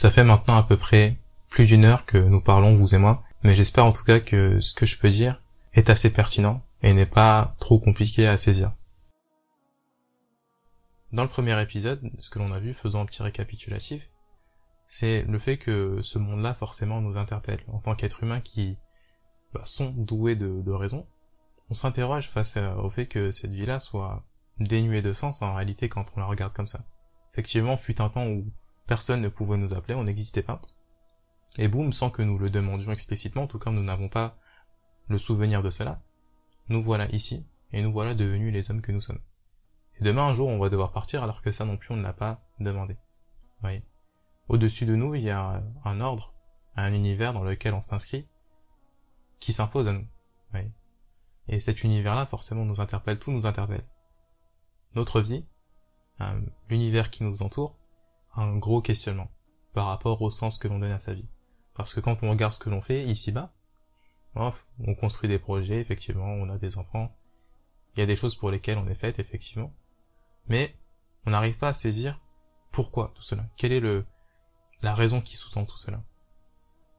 Ça fait maintenant à peu près plus d'une heure que nous parlons, vous et moi, mais j'espère en tout cas que ce que je peux dire est assez pertinent et n'est pas trop compliqué à saisir. Dans le premier épisode, ce que l'on a vu, faisant un petit récapitulatif, c'est le fait que ce monde-là forcément nous interpelle en tant qu'être humain qui bah, sont doués de, de raison. On s'interroge face au fait que cette vie-là soit dénuée de sens en réalité quand on la regarde comme ça. Effectivement, fut un temps où personne ne pouvait nous appeler, on n'existait pas. Et boum, sans que nous le demandions explicitement, en tout cas nous n'avons pas le souvenir de cela, nous voilà ici, et nous voilà devenus les hommes que nous sommes. Et demain un jour on va devoir partir alors que ça non plus on ne l'a pas demandé. voyez Au-dessus de nous il y a un ordre, un univers dans lequel on s'inscrit, qui s'impose à nous. voyez Et cet univers-là forcément nous interpelle, tout nous interpelle. Notre vie, euh, l'univers qui nous entoure, un gros questionnement par rapport au sens que l'on donne à sa vie. Parce que quand on regarde ce que l'on fait ici-bas, on construit des projets, effectivement, on a des enfants, il y a des choses pour lesquelles on est fait, effectivement, mais on n'arrive pas à saisir pourquoi tout cela, quelle est le la raison qui sous-tend tout cela?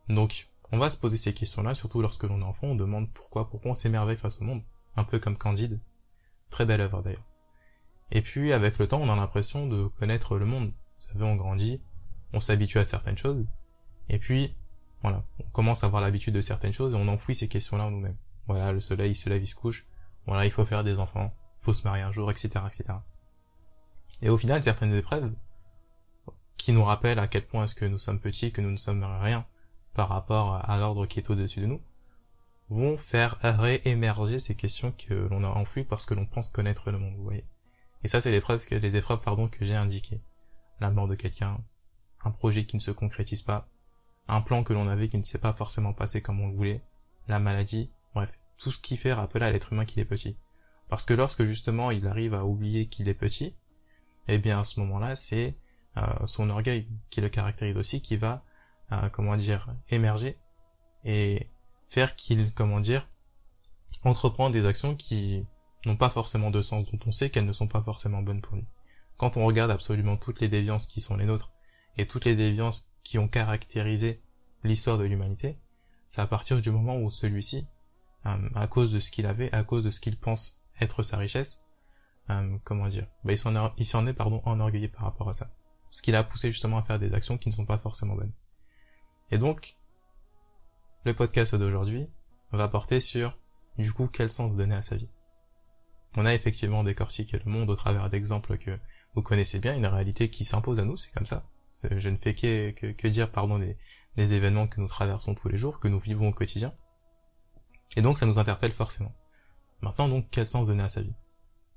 Donc, on va se poser ces questions-là, surtout lorsque l'on est enfant, on demande pourquoi, pourquoi on s'émerveille face au monde, un peu comme Candide, très belle œuvre d'ailleurs. Et puis, avec le temps, on a l'impression de connaître le monde. Vous savez, on grandit, on s'habitue à certaines choses, et puis, voilà, on commence à avoir l'habitude de certaines choses et on enfouit ces questions-là en nous-mêmes. Voilà, le soleil il se lève, il se couche, voilà, il faut faire des enfants, faut se marier un jour, etc., etc. Et au final, certaines épreuves, qui nous rappellent à quel point est-ce que nous sommes petits, que nous ne sommes rien par rapport à l'ordre qui est au-dessus de nous, vont faire réémerger ces questions que l'on a enfouies parce que l'on pense connaître le monde, vous voyez. Et ça, c'est que, les épreuves, pardon, que j'ai indiquées. La mort de quelqu'un, un projet qui ne se concrétise pas, un plan que l'on avait qui ne s'est pas forcément passé comme on le voulait, la maladie, bref, tout ce qui fait rappeler à l'être humain qu'il est petit. Parce que lorsque justement il arrive à oublier qu'il est petit, eh bien à ce moment-là, c'est euh, son orgueil qui le caractérise aussi qui va, euh, comment dire, émerger et faire qu'il, comment dire, entreprend des actions qui n'ont pas forcément de sens, dont on sait qu'elles ne sont pas forcément bonnes pour lui. Quand on regarde absolument toutes les déviances qui sont les nôtres, et toutes les déviances qui ont caractérisé l'histoire de l'humanité, c'est à partir du moment où celui-ci, euh, à cause de ce qu'il avait, à cause de ce qu'il pense être sa richesse, euh, comment dire, bah, il s'en est, il s'en est pardon enorgueilli par rapport à ça, ce qui l'a poussé justement à faire des actions qui ne sont pas forcément bonnes. Et donc, le podcast d'aujourd'hui va porter sur du coup quel sens donner à sa vie. On a effectivement décortiqué le monde au travers d'exemples que vous connaissez bien, une réalité qui s'impose à nous, c'est comme ça. Je ne fais que, dire pardon des, des événements que nous traversons tous les jours, que nous vivons au quotidien. Et donc ça nous interpelle forcément. Maintenant donc quel sens donner à sa vie?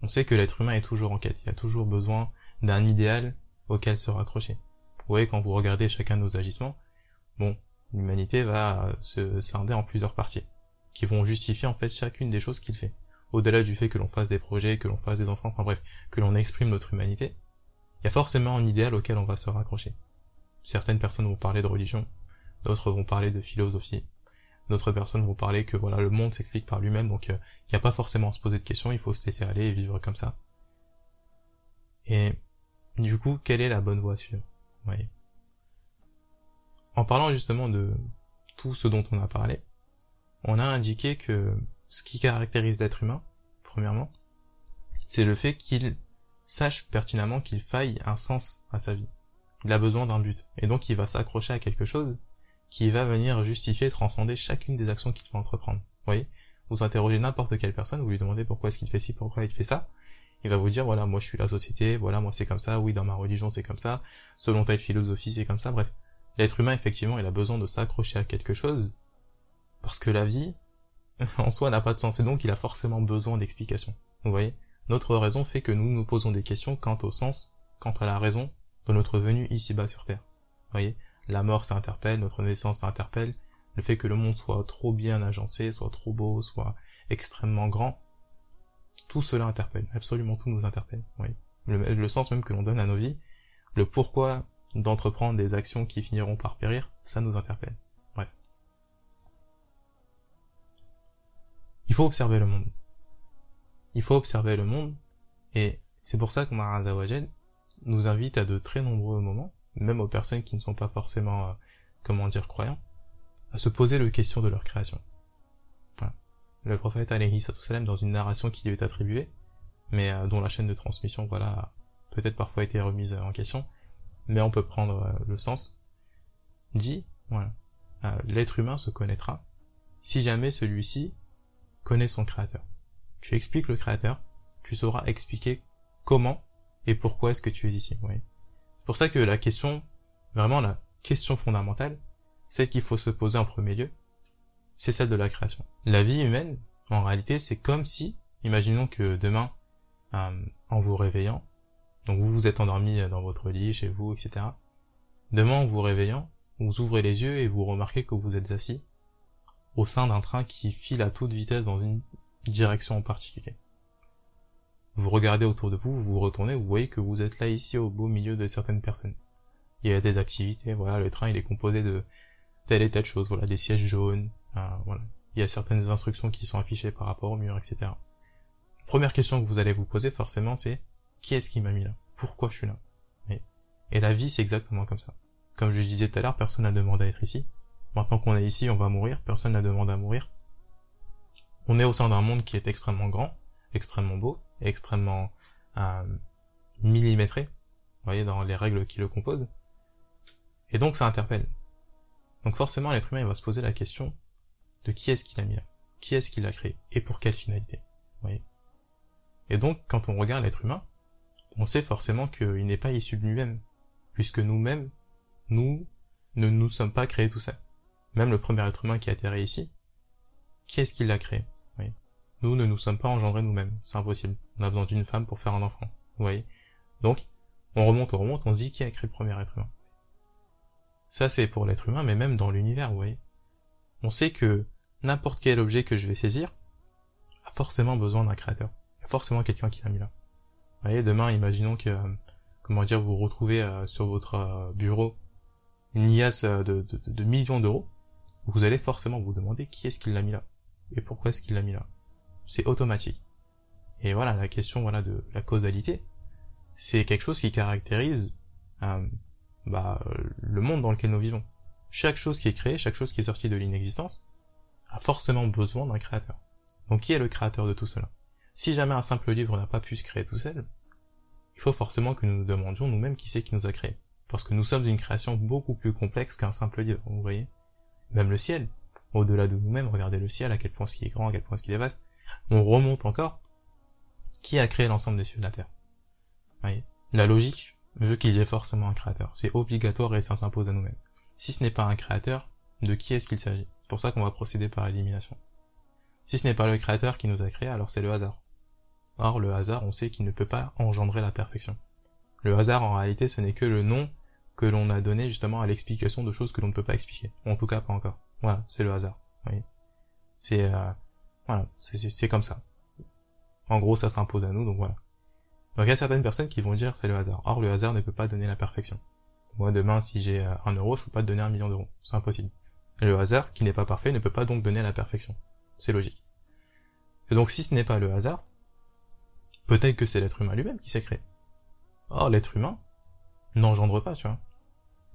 On sait que l'être humain est toujours en quête, il a toujours besoin d'un idéal auquel se raccrocher. Vous voyez quand vous regardez chacun de nos agissements, bon, l'humanité va se scinder en plusieurs parties, qui vont justifier en fait chacune des choses qu'il fait. Au-delà du fait que l'on fasse des projets, que l'on fasse des enfants, enfin bref, que l'on exprime notre humanité, il y a forcément un idéal auquel on va se raccrocher. Certaines personnes vont parler de religion, d'autres vont parler de philosophie, d'autres personnes vont parler que voilà le monde s'explique par lui-même, donc euh, il n'y a pas forcément à se poser de questions, il faut se laisser aller et vivre comme ça. Et du coup, quelle est la bonne voie à En parlant justement de tout ce dont on a parlé, on a indiqué que ce qui caractérise l'être humain, premièrement, c'est le fait qu'il sache pertinemment qu'il faille un sens à sa vie. Il a besoin d'un but. Et donc il va s'accrocher à quelque chose qui va venir justifier, transcender chacune des actions qu'il va entreprendre. Vous voyez? Vous interrogez n'importe quelle personne, vous lui demandez pourquoi est-ce qu'il fait ci, pourquoi il fait ça. Il va vous dire, voilà, moi je suis la société, voilà, moi c'est comme ça, oui, dans ma religion c'est comme ça, selon telle philosophie c'est comme ça, bref. L'être humain, effectivement, il a besoin de s'accrocher à quelque chose, parce que la vie, en soi, n'a pas de sens, et donc il a forcément besoin d'explications. Vous voyez? Notre raison fait que nous nous posons des questions quant au sens, quant à la raison de notre venue ici-bas sur Terre. Vous voyez, la mort s'interpelle, notre naissance s'interpelle, le fait que le monde soit trop bien agencé, soit trop beau, soit extrêmement grand, tout cela interpelle, absolument tout nous interpelle. Oui. Le, le sens même que l'on donne à nos vies, le pourquoi d'entreprendre des actions qui finiront par périr, ça nous interpelle. Il faut observer le monde. Il faut observer le monde, et c'est pour ça que Marazawajel nous invite à de très nombreux moments, même aux personnes qui ne sont pas forcément, euh, comment dire, croyants, à se poser la question de leur création. Le prophète alayhi salam dans une narration qui lui est attribuée, mais euh, dont la chaîne de transmission, voilà, peut-être parfois été remise en question, mais on peut prendre euh, le sens, dit, voilà, l'être humain se connaîtra. Si jamais celui-ci connaît son créateur. Tu expliques le créateur, tu sauras expliquer comment et pourquoi est-ce que tu es ici. Oui. C'est pour ça que la question, vraiment la question fondamentale, celle qu'il faut se poser en premier lieu, c'est celle de la création. La vie humaine, en réalité, c'est comme si, imaginons que demain, euh, en vous réveillant, donc vous vous êtes endormi dans votre lit, chez vous, etc. Demain, en vous réveillant, vous ouvrez les yeux et vous remarquez que vous êtes assis au sein d'un train qui file à toute vitesse dans une direction en particulier. Vous regardez autour de vous, vous vous retournez, vous voyez que vous êtes là ici au beau milieu de certaines personnes. Il y a des activités, voilà, le train il est composé de telle et telle chose, voilà, des sièges jaunes, voilà. Il y a certaines instructions qui sont affichées par rapport au mur, etc. Première question que vous allez vous poser forcément c'est qui est-ce qui m'a mis là? Pourquoi je suis là? Et la vie c'est exactement comme ça. Comme je disais tout à l'heure, personne n'a demandé à être ici. Maintenant qu'on est ici, on va mourir, personne n'a demandé à mourir. On est au sein d'un monde qui est extrêmement grand, extrêmement beau, extrêmement euh, millimétré, vous voyez, dans les règles qui le composent. Et donc ça interpelle. Donc forcément, l'être humain il va se poser la question de qui est-ce qu'il a mis là, qui est-ce qu'il l'a créé, et pour quelle finalité? Vous voyez? Et donc, quand on regarde l'être humain, on sait forcément qu'il n'est pas issu de lui-même, puisque nous-mêmes, nous ne nous sommes pas créés tout ça même le premier être humain qui a atterri ici, qui est-ce qui l'a créé. Nous ne nous sommes pas engendrés nous-mêmes, c'est impossible. On a besoin d'une femme pour faire un enfant, vous voyez? Donc, on remonte, on remonte, on se dit qui a créé le premier être humain? Ça c'est pour l'être humain, mais même dans l'univers, vous voyez? On sait que n'importe quel objet que je vais saisir a forcément besoin d'un créateur. Il y a forcément quelqu'un qui l'a mis là. Vous voyez, demain, imaginons que, euh, comment dire, vous retrouvez euh, sur votre euh, bureau une liasse de millions d'euros vous allez forcément vous demander qui est-ce qui l'a mis là et pourquoi est-ce qu'il l'a mis là. C'est automatique. Et voilà, la question voilà de la causalité, c'est quelque chose qui caractérise euh, bah, le monde dans lequel nous vivons. Chaque chose qui est créée, chaque chose qui est sortie de l'inexistence, a forcément besoin d'un créateur. Donc qui est le créateur de tout cela? Si jamais un simple livre n'a pas pu se créer tout seul, il faut forcément que nous nous demandions nous-mêmes qui c'est qui nous a créé. Parce que nous sommes une création beaucoup plus complexe qu'un simple livre, vous voyez? Même le ciel, au-delà de nous-mêmes, regardez le ciel, à quel point il est grand, à quel point il est vaste. On remonte encore. Qui a créé l'ensemble des cieux de la terre? Voyez? La logique veut qu'il y ait forcément un créateur. C'est obligatoire et ça s'impose à nous-mêmes. Si ce n'est pas un créateur, de qui est-ce qu'il s'agit? C'est pour ça qu'on va procéder par élimination. Si ce n'est pas le créateur qui nous a créé, alors c'est le hasard. Or, le hasard, on sait qu'il ne peut pas engendrer la perfection. Le hasard, en réalité, ce n'est que le nom que l'on a donné justement à l'explication de choses que l'on ne peut pas expliquer. En tout cas, pas encore. Voilà, c'est le hasard. Oui. C'est euh, voilà, c'est comme ça. En gros, ça s'impose à nous, donc voilà. Donc il y a certaines personnes qui vont dire c'est le hasard. Or, le hasard ne peut pas donner la perfection. Moi, demain, si j'ai euh, un euro, je peux pas te donner un million d'euros. C'est impossible. Le hasard, qui n'est pas parfait, ne peut pas donc donner la perfection. C'est logique. Et donc, si ce n'est pas le hasard, peut-être que c'est l'être humain lui-même qui s'est créé. Or, l'être humain, n'engendre pas, tu vois.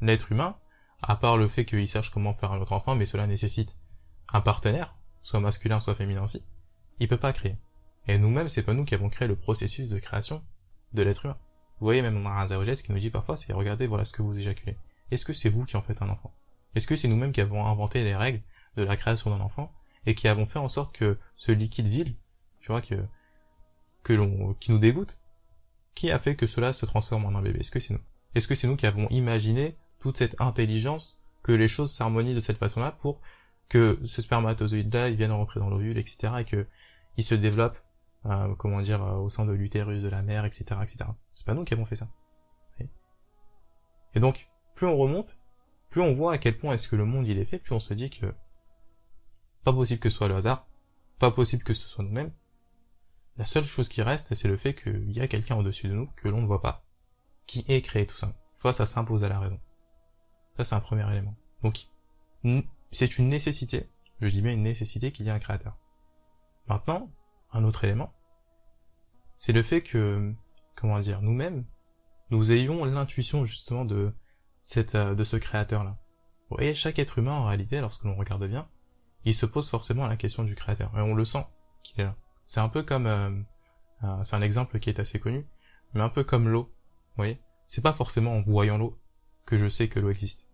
L'être humain, à part le fait qu'il sache comment faire un autre enfant, mais cela nécessite un partenaire, soit masculin, soit féminin aussi, il peut pas créer. Et nous-mêmes, c'est pas nous qui avons créé le processus de création de l'être humain. Vous voyez, même dans un ce qui nous dit parfois, c'est regardez, voilà ce que vous éjaculez. Est-ce que c'est vous qui en faites un enfant? Est-ce que c'est nous-mêmes qui avons inventé les règles de la création d'un enfant et qui avons fait en sorte que ce liquide vil, tu vois, que, que l'on, qui nous dégoûte, qui a fait que cela se transforme en un bébé? Est-ce que c'est nous? Est-ce que c'est nous qui avons imaginé toute cette intelligence que les choses s'harmonisent de cette façon-là pour que ce spermatozoïde-là, il vienne rentrer dans l'ovule, etc., et que il se développe, euh, comment dire, euh, au sein de l'utérus de la mère, etc., etc. C'est pas nous qui avons fait ça. Et donc, plus on remonte, plus on voit à quel point est-ce que le monde il est fait, plus on se dit que pas possible que ce soit le hasard, pas possible que ce soit nous-mêmes. La seule chose qui reste, c'est le fait qu'il y a quelqu'un au-dessus de nous que l'on ne voit pas qui est créé tout ça. Fois, ça s'impose à la raison. Ça, c'est un premier élément. Donc, c'est une nécessité, je dis bien une nécessité qu'il y ait un créateur. Maintenant, un autre élément, c'est le fait que, comment dire, nous-mêmes, nous ayons l'intuition justement de cette, euh, de ce créateur-là. Vous voyez, chaque être humain, en réalité, lorsque l'on regarde bien, il se pose forcément la question du créateur. Et on le sent qu'il est là. C'est un peu comme, euh, c'est un exemple qui est assez connu, mais un peu comme l'eau. Voyez, c'est pas forcément en voyant l'eau que je sais que l'eau existe.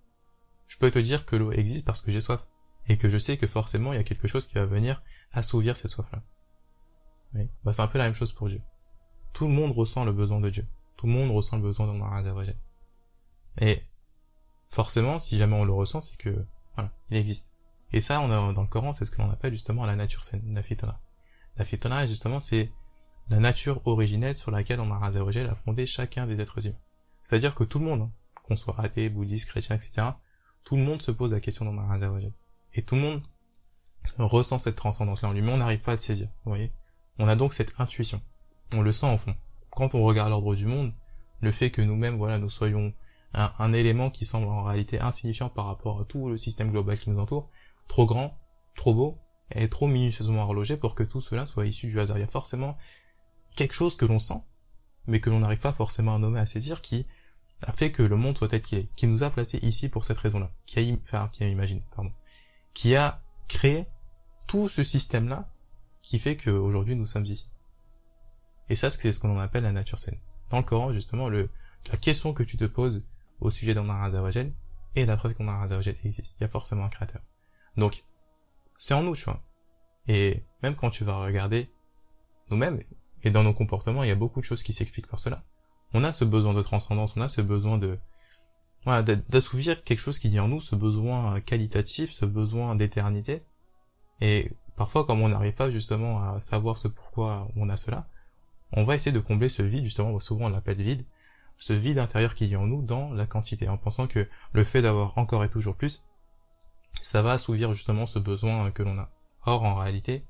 Je peux te dire que l'eau existe parce que j'ai soif et que je sais que forcément il y a quelque chose qui va venir assouvir cette soif-là. Oui. Bah, c'est un peu la même chose pour Dieu. Tout le monde ressent le besoin de Dieu. Tout le monde ressent le besoin de Et forcément, si jamais on le ressent, c'est que voilà, il existe. Et ça, on a, dans le Coran, c'est ce que l'on appelle justement la nature saine, la fitna. La fitna, justement, c'est la nature originelle sur laquelle on a a fondé chacun des êtres humains. C'est-à-dire que tout le monde, hein, qu'on soit athée, bouddhiste, chrétien, etc., tout le monde se pose la question d'Omar Et tout le monde ressent cette transcendance-là en lui, mais on n'arrive pas à le saisir, vous voyez On a donc cette intuition. On le sent au fond. Quand on regarde l'ordre du monde, le fait que nous-mêmes, voilà, nous soyons un, élément qui semble en réalité insignifiant par rapport à tout le système global qui nous entoure, trop grand, trop beau, et trop minutieusement horlogé pour que tout cela soit issu du hasard. Il y a forcément quelque chose que l'on sent, mais que l'on n'arrive pas forcément à nommer, à saisir, qui a fait que le monde soit tel qu'il est, qui nous a placés ici pour cette raison-là, qui a, enfin, qui a imaginé, pardon, qui a créé tout ce système-là qui fait qu'aujourd'hui nous sommes ici. Et ça, c'est ce qu'on appelle la nature saine. Dans le Coran, justement, le, la question que tu te poses au sujet d'Omar Azawajel est la preuve qu'Omar Azawajel existe. Il y a forcément un créateur. Donc, c'est en nous, tu vois. Et même quand tu vas regarder nous-mêmes, et dans nos comportements, il y a beaucoup de choses qui s'expliquent par cela. On a ce besoin de transcendance, on a ce besoin de, voilà, d'assouvir quelque chose qui dit en nous, ce besoin qualitatif, ce besoin d'éternité. Et parfois, comme on n'arrive pas justement à savoir ce pourquoi on a cela, on va essayer de combler ce vide, justement, souvent on l'appelle vide, ce vide intérieur qui est en nous dans la quantité, en pensant que le fait d'avoir encore et toujours plus, ça va assouvir justement ce besoin que l'on a. Or, en réalité,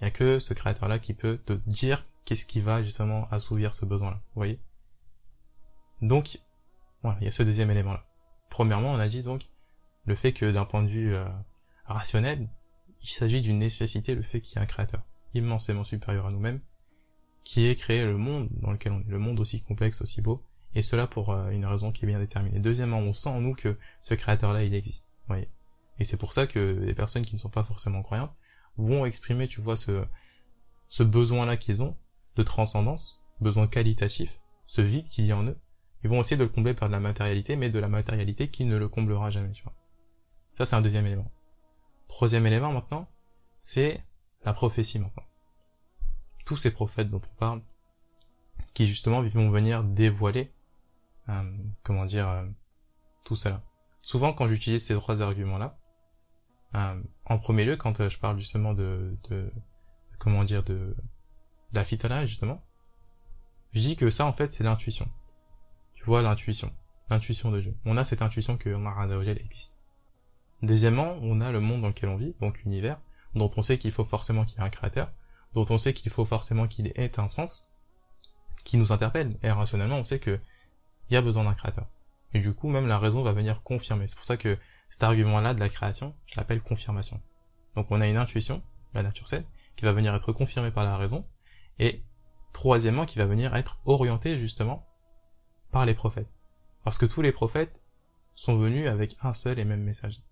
il n'y a que ce créateur-là qui peut te dire qu'est-ce qui va justement assouvir ce besoin-là. Vous voyez? Donc, voilà, il y a ce deuxième élément-là. Premièrement, on a dit donc le fait que d'un point de vue euh, rationnel, il s'agit d'une nécessité, le fait qu'il y ait un créateur immensément supérieur à nous-mêmes, qui ait créé le monde dans lequel on est, le monde aussi complexe, aussi beau, et cela pour euh, une raison qui est bien déterminée. Deuxièmement, on sent en nous que ce créateur-là, il existe. Vous voyez? Et c'est pour ça que les personnes qui ne sont pas forcément croyantes vont exprimer, tu vois, ce, ce besoin-là qu'ils ont de transcendance, besoin qualitatif, ce vide qu'il y a en eux. Ils vont essayer de le combler par de la matérialité, mais de la matérialité qui ne le comblera jamais, tu vois. Ça, c'est un deuxième élément. Troisième élément, maintenant, c'est la prophétie, maintenant. Tous ces prophètes dont on parle, qui justement vont venir dévoiler, euh, comment dire, euh, tout cela. Souvent, quand j'utilise ces trois arguments-là, euh, en premier lieu, quand euh, je parle justement de, de comment dire, de d'affitana justement, je dis que ça en fait c'est l'intuition. Tu vois l'intuition, l'intuition de Dieu. On a cette intuition que Maradajel existe. Deuxièmement, on a le monde dans lequel on vit, donc l'univers, dont on sait qu'il faut forcément qu'il y ait un créateur, dont on sait qu'il faut forcément qu'il ait un sens, qui nous interpelle. Et rationnellement, on sait que il y a besoin d'un créateur. Et du coup, même la raison va venir confirmer. C'est pour ça que cet argument-là de la création, je l'appelle confirmation. Donc on a une intuition, la nature saine, qui va venir être confirmée par la raison, et troisièmement, qui va venir être orientée justement par les prophètes. Parce que tous les prophètes sont venus avec un seul et même message.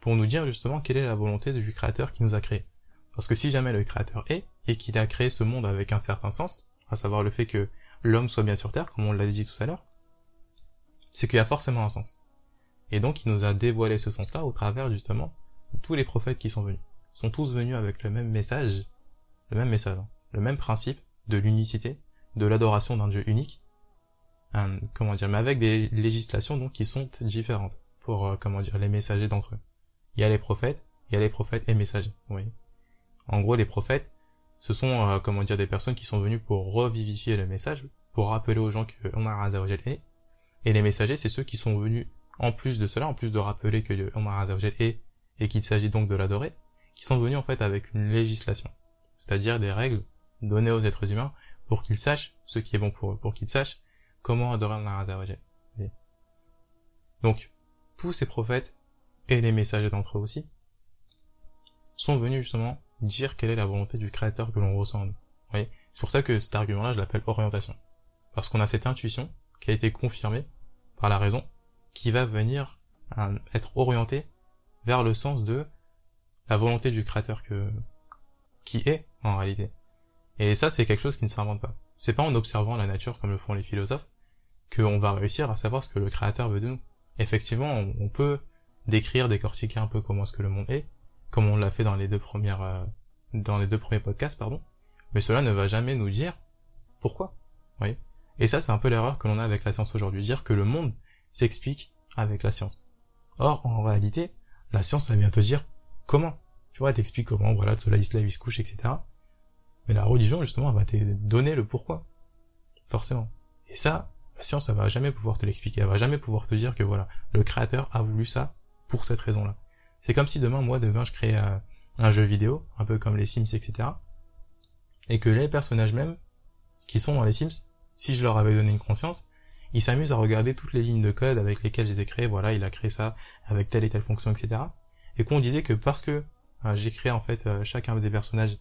Pour nous dire justement quelle est la volonté du créateur qui nous a créés. Parce que si jamais le créateur est, et qu'il a créé ce monde avec un certain sens, à savoir le fait que l'homme soit bien sur terre, comme on l'a dit tout à l'heure, c'est qu'il y a forcément un sens. Et donc il nous a dévoilé ce sens-là au travers justement de tous les prophètes qui sont venus. Ils sont tous venus avec le même message, le même message, hein. Le même principe de l'unicité, de l'adoration d'un Dieu unique, euh, comment dire, mais avec des législations donc qui sont différentes pour euh, comment dire les messagers d'entre eux. Il y a les prophètes, il y a les prophètes et messagers. Oui. En gros, les prophètes, ce sont euh, comment dire des personnes qui sont venues pour revivifier le message, pour rappeler aux gens que on a est, et les messagers, c'est ceux qui sont venus en plus de cela, en plus de rappeler que Omar est et qu'il s'agit donc de l'adorer, qui sont venus en fait avec une législation, c'est-à-dire des règles données aux êtres humains pour qu'ils sachent ce qui est bon pour eux, pour qu'ils sachent comment adorer Azzawajal. Donc, tous ces prophètes et les messagers d'entre eux aussi sont venus justement dire quelle est la volonté du créateur que l'on ressent en nous. C'est pour ça que cet argument-là, je l'appelle orientation. Parce qu'on a cette intuition qui a été confirmée par la raison qui va venir euh, être orienté vers le sens de la volonté du créateur que qui est en réalité. Et ça, c'est quelque chose qui ne s'invente pas. C'est pas en observant la nature comme le font les philosophes qu'on va réussir à savoir ce que le créateur veut de nous. Effectivement, on, peut décrire, décortiquer un peu comment est-ce que le monde est, comme on l'a fait dans les deux premières, euh, dans les deux premiers podcasts, pardon. Mais cela ne va jamais nous dire pourquoi. Oui. Et ça, c'est un peu l'erreur que l'on a avec la science aujourd'hui, dire que le monde s'explique avec la science. Or, en réalité, la science, ça vient te dire comment. Tu vois, elle t'explique comment, voilà, le soleil se lève, il se couche, etc. Mais la religion, justement, va te donner le pourquoi. Forcément. Et ça, la science, elle va jamais pouvoir te l'expliquer. Elle va jamais pouvoir te dire que voilà, le créateur a voulu ça pour cette raison-là. C'est comme si demain, moi, demain, je crée euh, un jeu vidéo, un peu comme les Sims, etc. Et que les personnages même, qui sont dans les Sims, si je leur avais donné une conscience, ils s'amusent à regarder toutes les lignes de code avec lesquelles je les ai créées, voilà, il a créé ça avec telle et telle fonction, etc. Et qu'on disait que parce que euh, j'ai créé en fait euh, chacun des personnages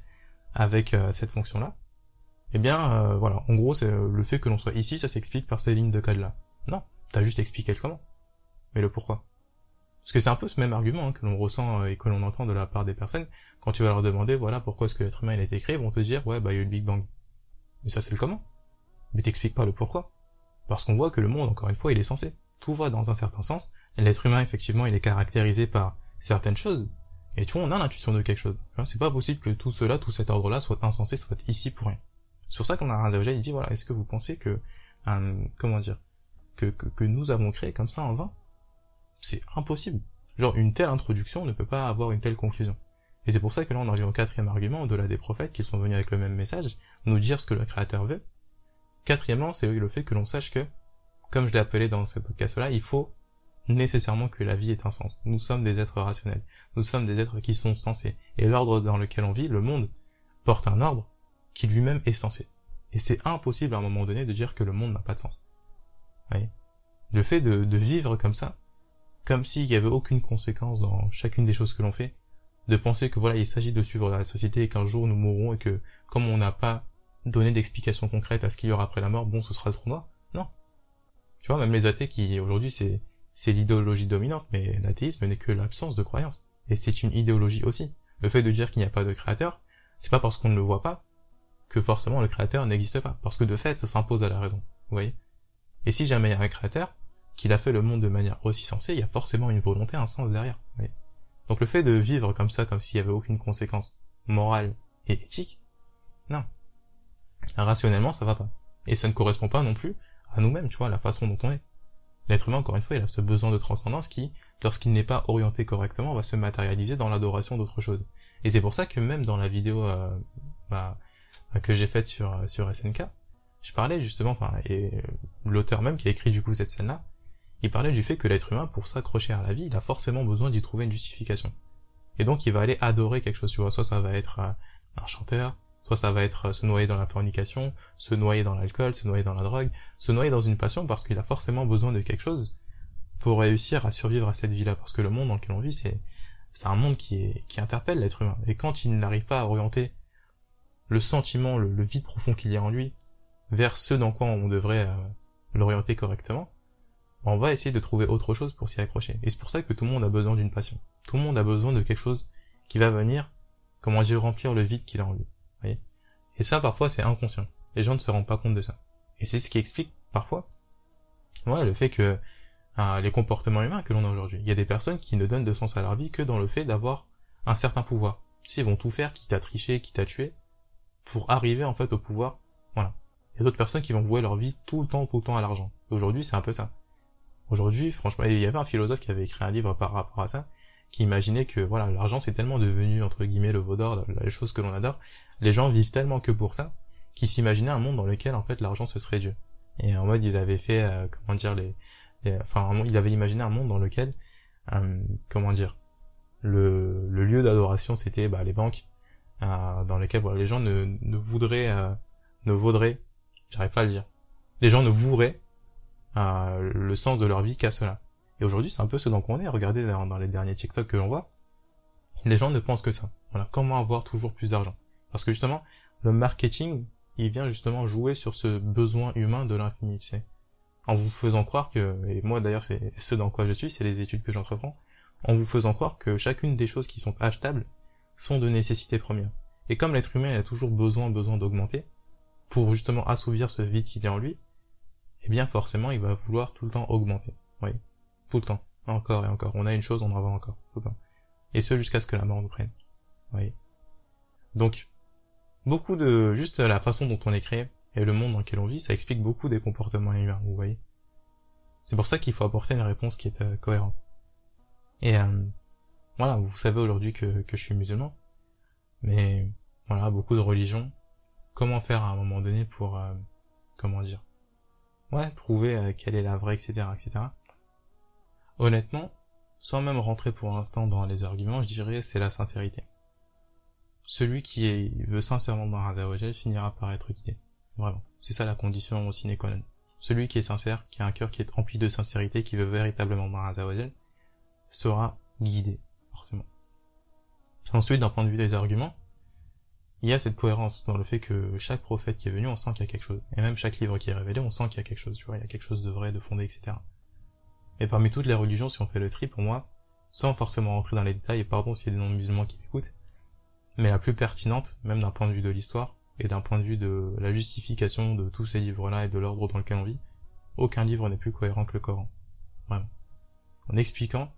avec euh, cette fonction-là, eh bien voilà, en gros c'est le fait que l'on soit ici, ça s'explique par ces lignes de code-là. Non, t'as juste expliqué le comment, mais le pourquoi. Parce que c'est un peu ce même argument hein, que l'on ressent et que l'on entend de la part des personnes quand tu vas leur demander voilà pourquoi est-ce que l'être humain a été ils vont te dire ouais bah il y a eu le Big Bang. Mais ça c'est le comment. Mais t'expliques pas le pourquoi. Parce qu'on voit que le monde, encore une fois, il est censé. Tout va dans un certain sens. L'être humain, effectivement, il est caractérisé par certaines choses. Et tu vois, on a l'intuition de quelque chose. C'est pas possible que tout cela, tout cet ordre-là soit insensé, soit ici pour rien. C'est pour ça qu'on a déjà il dit, voilà, est-ce que vous pensez que, comment dire, que, que, que nous avons créé comme ça en vain? C'est impossible. Genre, une telle introduction ne peut pas avoir une telle conclusion. Et c'est pour ça que là, on en vient au quatrième argument, au-delà des prophètes qui sont venus avec le même message, nous dire ce que le Créateur veut, Quatrièmement, c'est le fait que l'on sache que, comme je l'ai appelé dans ce podcast-là, il faut nécessairement que la vie ait un sens. Nous sommes des êtres rationnels. Nous sommes des êtres qui sont sensés. Et l'ordre dans lequel on vit, le monde, porte un ordre qui lui-même est sensé. Et c'est impossible à un moment donné de dire que le monde n'a pas de sens. Oui. Le fait de, de vivre comme ça, comme s'il n'y avait aucune conséquence dans chacune des choses que l'on fait, de penser que voilà, il s'agit de suivre la société et qu'un jour nous mourrons et que comme on n'a pas donner d'explications concrètes à ce qu'il y aura après la mort, bon, ce sera le trou noir. Non. Tu vois, même les athées qui, aujourd'hui, c'est, c'est l'idéologie dominante, mais l'athéisme n'est que l'absence de croyance. Et c'est une idéologie aussi. Le fait de dire qu'il n'y a pas de créateur, c'est pas parce qu'on ne le voit pas que forcément le créateur n'existe pas. Parce que de fait, ça s'impose à la raison. Vous voyez? Et si jamais il y a un créateur, qu'il a fait le monde de manière aussi sensée, il y a forcément une volonté, un sens derrière. Vous Donc le fait de vivre comme ça, comme s'il y avait aucune conséquence morale et éthique, non. Rationnellement, ça va pas. Et ça ne correspond pas non plus à nous-mêmes, tu vois, la façon dont on est. L'être humain, encore une fois, il a ce besoin de transcendance qui, lorsqu'il n'est pas orienté correctement, va se matérialiser dans l'adoration d'autre chose. Et c'est pour ça que même dans la vidéo euh, bah, que j'ai faite sur sur SNK, je parlais justement, enfin, et l'auteur même qui a écrit du coup cette scène-là, il parlait du fait que l'être humain, pour s'accrocher à la vie, il a forcément besoin d'y trouver une justification. Et donc, il va aller adorer quelque chose, tu vois, soit ça va être euh, un chanteur, Ça va être euh, se noyer dans la fornication, se noyer dans l'alcool, se noyer dans la drogue, se noyer dans une passion parce qu'il a forcément besoin de quelque chose pour réussir à survivre à cette vie-là. Parce que le monde dans lequel on vit, c'est, c'est un monde qui est, qui interpelle l'être humain. Et quand il n'arrive pas à orienter le sentiment, le, vide profond qu'il y a en lui vers ce dans quoi on devrait euh, l'orienter correctement, on va essayer de trouver autre chose pour s'y accrocher. Et c'est pour ça que tout le monde a besoin d'une passion. Tout le monde a besoin de quelque chose qui va venir, comment dire, remplir le vide qu'il a en lui. Et ça, parfois, c'est inconscient. Les gens ne se rendent pas compte de ça. Et c'est ce qui explique, parfois, ouais, le fait que euh, les comportements humains que l'on a aujourd'hui. Il y a des personnes qui ne donnent de sens à leur vie que dans le fait d'avoir un certain pouvoir. S'ils vont tout faire, quitte à tricher, quitte à tuer, pour arriver en fait au pouvoir. Voilà. Il y a d'autres personnes qui vont vouer leur vie tout le temps, tout le temps à l'argent. Aujourd'hui, c'est un peu ça. Aujourd'hui, franchement, il y avait un philosophe qui avait écrit un livre par rapport à ça, qui imaginait que voilà l'argent c'est tellement devenu entre guillemets le veau d'or, la, chose que l'on adore. Les gens vivent tellement que pour ça qu'ils s'imaginaient un monde dans lequel en fait l'argent ce serait Dieu. Et en mode il avait fait euh, comment dire les, enfin il avait imaginé un monde dans lequel euh, comment dire le, le lieu d'adoration c'était bah, les banques euh, dans lesquelles voilà, les gens ne, ne voudraient ne vaudraient j'arrive pas à le dire les gens ne voueraient le sens de leur vie qu'à cela et aujourd'hui, c'est un peu ce dont on est. Regardez dans, les derniers TikTok que l'on voit, les gens ne pensent que ça. Voilà, comment avoir toujours plus d'argent? Parce que justement, le marketing, il vient justement jouer sur ce besoin humain de l'infini, tu sais. en vous faisant croire que, et moi d'ailleurs c'est ce dans quoi je suis, c'est les études que j'entreprends, en vous faisant croire que chacune des choses qui sont achetables sont de nécessité première. Et comme l'être humain a toujours besoin, besoin d'augmenter, pour justement assouvir ce vide qu'il y a en lui, eh bien forcément il va vouloir tout le temps augmenter. Oui. Tout le temps. Encore et encore. On a une chose, on en va encore. Tout le temps. Et ce jusqu'à ce que la mort nous prenne. Donc, beaucoup de, juste la façon dont on est créé et le monde dans lequel on vit, ça explique beaucoup des comportements humains, vous voyez. C'est pour ça qu'il faut apporter une réponse qui est euh, cohérente. Et euh, voilà, vous savez aujourd'hui que, que je suis musulman, mais voilà, beaucoup de religions. Comment faire à un moment donné pour, euh, comment dire, ouais, trouver quelle est la vraie, etc., etc. Honnêtement, sans même rentrer pour l'instant dans les arguments, je dirais c'est la sincérité celui qui veut sincèrement dans Azawajal finira par être guidé. Vraiment. C'est ça la condition sine qua non. Celui qui est sincère, qui a un cœur qui est rempli de sincérité, qui veut véritablement dans sera guidé, forcément. Ensuite, d'un point de vue des arguments, il y a cette cohérence dans le fait que chaque prophète qui est venu, on sent qu'il y a quelque chose. Et même chaque livre qui est révélé, on sent qu'il y a quelque chose, tu vois, il y a quelque chose de vrai, de fondé, etc. Et parmi toutes les religions, si on fait le tri, pour moi, sans forcément rentrer dans les détails, et pardon s'il y a des non-musulmans qui m'écoutent, mais la plus pertinente, même d'un point de vue de l'histoire, et d'un point de vue de la justification de tous ces livres-là et de l'ordre dans lequel on vit, aucun livre n'est plus cohérent que le Coran. Vraiment. En expliquant,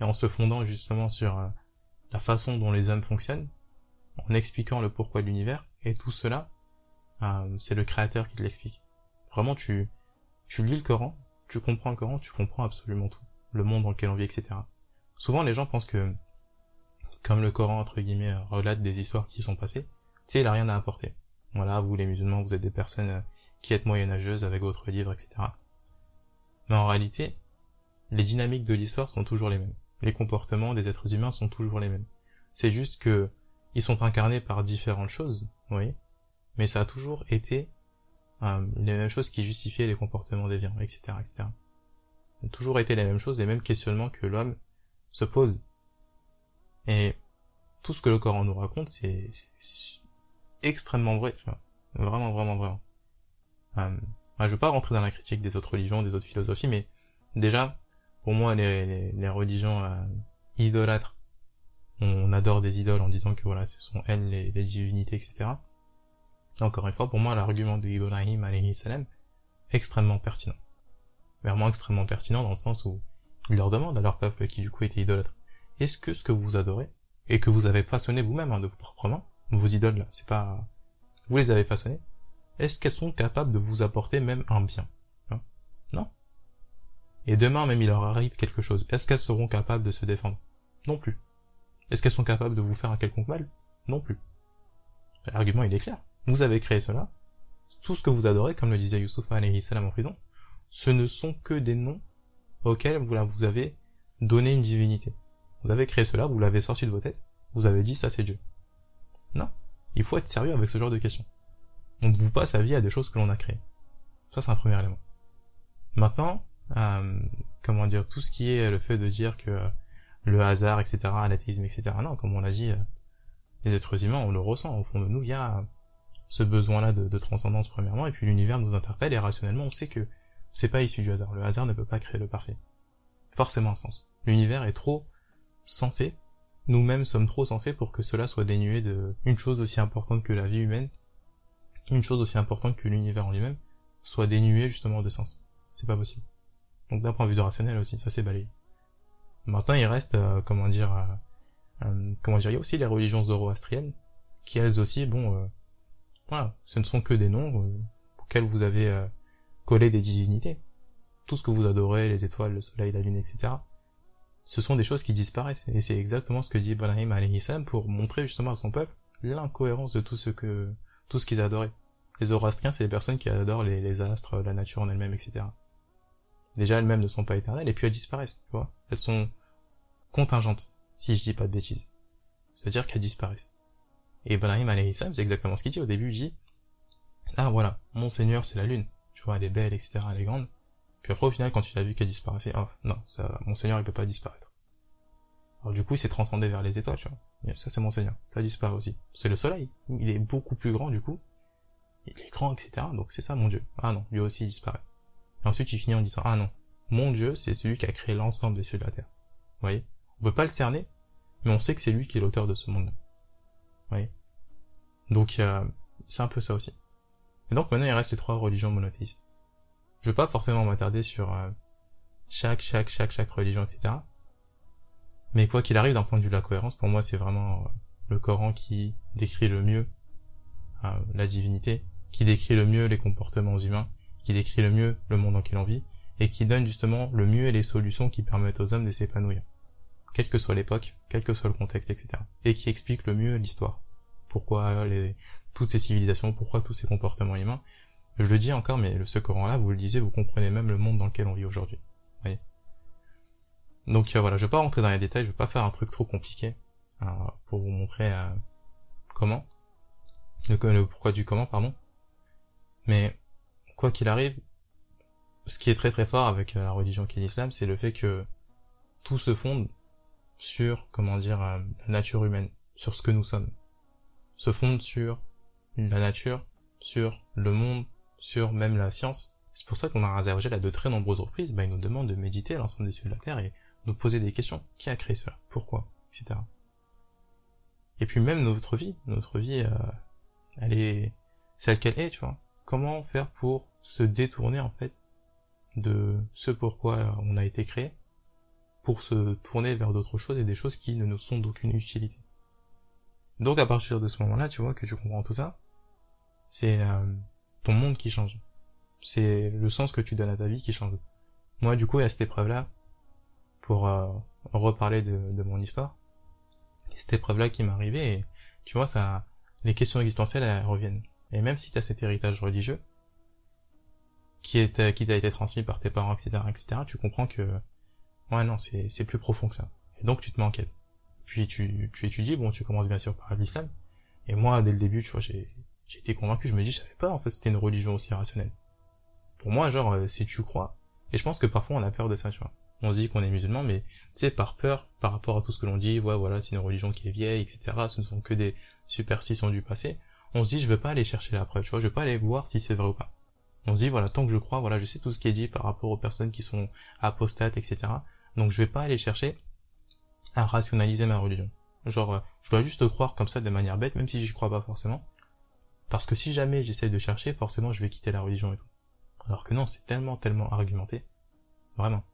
et en se fondant justement sur euh, la façon dont les hommes fonctionnent, en expliquant le pourquoi de l'univers, et tout cela, euh, c'est le créateur qui te l'explique. Vraiment, tu, tu lis le Coran, tu comprends le Coran, tu comprends absolument tout. Le monde dans lequel on vit, etc. Souvent, les gens pensent que comme le Coran entre guillemets relate des histoires qui sont passées, tu sais, il a rien à apporter. Voilà, vous les musulmans, vous êtes des personnes euh, qui êtes moyenâgeuses avec votre livre, etc. Mais en réalité, les dynamiques de l'histoire sont toujours les mêmes. Les comportements des êtres humains sont toujours les mêmes. C'est juste que ils sont incarnés par différentes choses, oui, mais ça a toujours été euh, les mêmes choses qui justifiaient les comportements déviants, etc., etc. Ça a toujours été les mêmes choses, les mêmes questionnements que l'homme se pose et tout ce que le Coran nous raconte, c'est extrêmement vrai, tu vois. Vraiment, vraiment, vraiment. Euh, je veux pas rentrer dans la critique des autres religions, des autres philosophies, mais déjà, pour moi, les, les, les religions euh, idolâtres, on adore des idoles en disant que voilà, ce sont elles les, les divinités, etc. Encore une fois, pour moi, l'argument de Ibrahim alayhi salam, extrêmement pertinent. Vraiment extrêmement pertinent dans le sens où il leur demande à leur peuple qui du coup était idolâtre est-ce que ce que vous adorez, et que vous avez façonné vous-même hein, de vos propres mains, vos idoles là, c'est pas... Vous les avez façonnées, est-ce qu'elles sont capables de vous apporter même un bien hein? Non. Et demain même il leur arrive quelque chose, est-ce qu'elles seront capables de se défendre? Non plus. Est-ce qu'elles sont capables de vous faire un quelconque mal? Non plus. L'argument il est clair. Vous avez créé cela, tout ce que vous adorez, comme le disait Youssouf alayhi salam en prison, ce ne sont que des noms auxquels vous avez donné une divinité. Vous avez créé cela, vous l'avez sorti de vos têtes, vous avez dit ça c'est Dieu. Non. Il faut être sérieux avec ce genre de questions. On ne vous passe sa vie à des choses que l'on a créées. Ça c'est un premier élément. Maintenant, euh, comment dire, tout ce qui est le fait de dire que le hasard, etc., l'athéisme, etc., non, comme on l'a dit, euh, les êtres humains, on le ressent au fond de nous, il y a ce besoin-là de, de, transcendance premièrement, et puis l'univers nous interpelle, et rationnellement, on sait que c'est pas issu du hasard. Le hasard ne peut pas créer le parfait. Forcément un sens. L'univers est trop censés, nous-mêmes sommes trop censés pour que cela soit dénué de une chose aussi importante que la vie humaine, une chose aussi importante que l'univers en lui-même, soit dénué justement de sens. C'est pas possible. Donc d'un point de vue de rationnel aussi, ça c'est balayé. Maintenant il reste, euh, comment dire, euh, euh, comment dire, il y a aussi les religions zoroastriennes, qui elles aussi, bon, voilà, ce ne sont que des noms auxquels vous avez collé des divinités. Tout ce que vous adorez, les étoiles, le soleil, la lune, etc ce sont des choses qui disparaissent. Et c'est exactement ce que dit Ibrahim salam pour montrer justement à son peuple l'incohérence de tout ce que, tout ce qu'ils adoraient. Les Zoroastriens, c'est les personnes qui adorent les, astres, la nature en elle-même, etc. Déjà, elles-mêmes ne sont pas éternelles, et puis elles disparaissent, tu vois. Elles sont contingentes, si je dis pas de bêtises. C'est-à-dire qu'elles disparaissent. Et Ibrahim alayhi c'est exactement ce qu'il dit. Au début, il dit, ah voilà, mon Seigneur, c'est la lune. Tu vois, elle est belle, etc., elle est grande. Puis après, au final, quand tu l'as vu qu'elle disparaissait, oh, non, ça, mon Seigneur, il peut pas disparaître. Alors du coup, il s'est transcendé vers les étoiles, tu vois. ça, c'est mon Seigneur. Ça disparaît aussi. C'est le soleil. Il est beaucoup plus grand, du coup. Il est grand, etc. Donc c'est ça, mon Dieu. Ah non, lui aussi, il disparaît. Et ensuite, il finit en disant, ah non, mon Dieu, c'est celui qui a créé l'ensemble des cieux de la terre. Vous voyez? On peut pas le cerner, mais on sait que c'est lui qui est l'auteur de ce monde-là. Donc, euh, c'est un peu ça aussi. Et donc, maintenant, il reste les trois religions monothéistes. Je veux pas forcément m'attarder sur euh, chaque, chaque, chaque, chaque religion, etc. Mais quoi qu'il arrive, d'un point de vue de la cohérence, pour moi, c'est vraiment euh, le Coran qui décrit le mieux la divinité, qui décrit le mieux les comportements humains, qui décrit le mieux le monde dans lequel on vit, et qui donne justement le mieux et les solutions qui permettent aux hommes de s'épanouir, quelle que soit l'époque, quel que soit le contexte, etc. Et qui explique le mieux l'histoire. Pourquoi les, toutes ces civilisations, pourquoi tous ces comportements humains. Je le dis encore, mais ce Coran-là, vous le disiez, vous comprenez même le monde dans lequel on vit aujourd'hui. Voyez? Donc euh, voilà, je vais pas rentrer dans les détails, je vais pas faire un truc trop compliqué euh, pour vous montrer euh, comment, le, le pourquoi du comment, pardon. Mais quoi qu'il arrive, ce qui est très très fort avec euh, la religion qui est l'islam, c'est le fait que tout se fonde sur, comment dire, euh, la nature humaine, sur ce que nous sommes. Se fonde sur la nature, sur le monde, sur même la science. C'est pour ça qu'on a Azzawajal à de très nombreuses reprises, bah, il nous demande de méditer l'ensemble des cieux de la terre et nous poser des questions. Qui a créé cela? Pourquoi? Etc. Et puis même notre vie, notre vie, euh, elle est celle qu'elle est, tu vois. Comment faire pour se détourner en fait de ce pourquoi on a été créé? Pour se tourner vers d'autres choses et des choses qui ne nous sont d'aucune utilité. Donc à partir de ce moment-là, tu vois que tu comprends tout ça, c'est euh, ton monde qui change. C'est le sens que tu donnes à ta vie qui change. Moi, du coup, à cette épreuve-là, pour euh, reparler de, de, mon histoire, cette épreuve-là qui m'est arrivée, et tu vois, ça, les questions existentielles, elles reviennent. Et même si tu as cet héritage religieux, qui est qui t'a été transmis par tes parents, etc., etc., tu comprends que ouais non, c'est plus profond que ça. Et donc tu te mets en quête. Puis tu tu étudies, bon, tu commences bien sûr par l'islam. Et moi, dès le début, tu vois, j'ai été convaincu. Je me dis, je savais pas en fait c'était une religion aussi rationnelle. Pour moi, genre, euh, c'est tu crois. Et je pense que parfois on a peur de ça, tu vois. On se dit qu'on est musulman, mais tu sais, par peur, par rapport à tout ce que l'on dit, ouais, voilà, c'est une religion qui est vieille, etc. Ce ne sont que des superstitions du passé. On se dit, je veux pas aller chercher la preuve, tu vois, je veux pas aller voir si c'est vrai ou pas on se dit voilà tant que je crois voilà je sais tout ce qui est dit par rapport aux personnes qui sont apostates etc donc je vais pas aller chercher à rationaliser ma religion. Genre euh, je dois juste croire comme ça de manière bête même si j'y crois pas forcément. Parce que si jamais j'essaie de chercher forcément je vais quitter la religion et tout. Alors que non c'est tellement tellement argumenté. Vraiment.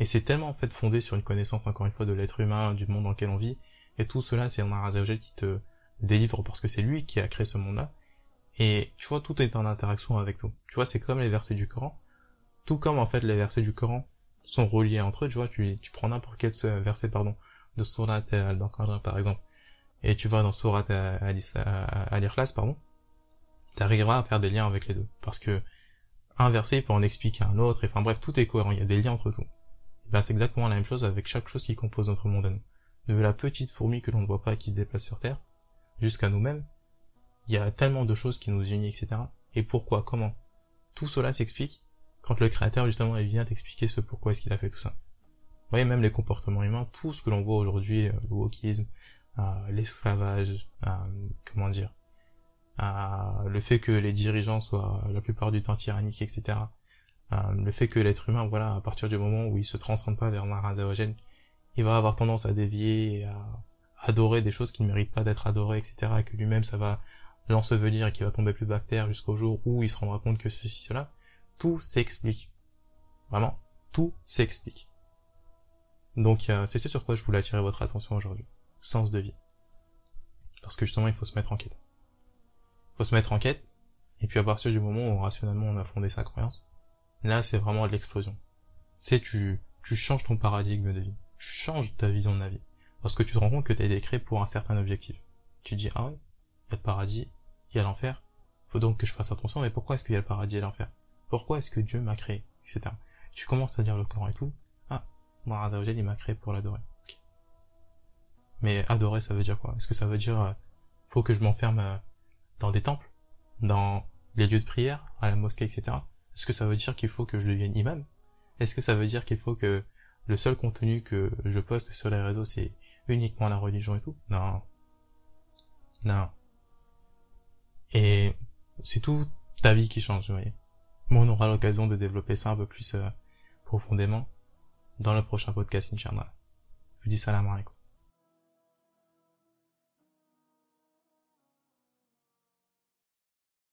Et c'est tellement en fait fondé sur une connaissance encore une fois de l'être humain du monde dans lequel on vit. Et tout cela c'est un Azzawajal qui te délivre parce que c'est lui qui a créé ce monde là et tu vois, tout est en interaction avec tout. Tu vois, c'est comme les versets du Coran. Tout comme en fait les versets du Coran sont reliés entre eux, tu vois, tu, tu prends n'importe quel verset, pardon, de Surat al par exemple, et tu vas dans Surat al-Ikhlas, pardon, t'arriveras à faire des liens avec les deux. Parce que un verset peut en expliquer un autre, et enfin bref, tout est cohérent, il y a des liens entre tout. ben, c'est exactement la même chose avec chaque chose qui compose notre monde à nous. De la petite fourmi que l'on ne voit pas qui se déplace sur Terre, jusqu'à nous-mêmes, il y a tellement de choses qui nous unissent, etc. Et pourquoi, comment? Tout cela s'explique quand le créateur justement il vient t'expliquer ce pourquoi est-ce qu'il a fait tout ça. Vous voyez même les comportements humains, tout ce que l'on voit aujourd'hui, euh, le wokisme, euh, l'esclavage, euh, comment dire, le fait que les dirigeants soient la plupart du temps tyranniques, etc. le fait que l'être humain, voilà, à partir du moment où il se transcende pas vers un il va avoir tendance à dévier et à adorer des choses qui ne méritent pas d'être adorées, etc. Et que lui-même ça va l'ensevelir et qui va tomber plus bactère jusqu'au jour où il se rendra compte que ceci, cela, tout s'explique. Vraiment, tout s'explique. Donc euh, c'est ce sur quoi je voulais attirer votre attention aujourd'hui. Sens de vie. Parce que justement, il faut se mettre en quête. Il faut se mettre en quête, et puis à partir du moment où rationnellement on a fondé sa croyance, là c'est vraiment l'explosion. C'est tu, tu changes ton paradigme de vie. Tu changes ta vision de la vie. Parce que tu te rends compte que tu as été créé pour un certain objectif. Tu dis, ah ouais, il y a le paradis, il y a l'enfer. Faut donc que je fasse attention, mais pourquoi est-ce qu'il y a le paradis et l'enfer? Pourquoi est-ce que Dieu m'a créé Etc. Tu commences à dire le Coran et tout. Ah, moi, il m'a créé pour l'adorer. Mais adorer, ça veut dire quoi? Est-ce que ça veut dire euh, faut que je m'enferme euh, dans des temples, dans les lieux de prière, à la mosquée, etc. Est-ce que ça veut dire qu'il faut que je devienne imam? Est-ce que ça veut dire qu'il faut que le seul contenu que je poste sur les réseaux, c'est uniquement la religion et tout? Non. Non. Et c'est tout ta vie qui change, vous voyez. Mais on aura l'occasion de développer ça un peu plus euh, profondément dans le prochain podcast, Inch'Allah. Je vous dis salam alaikum.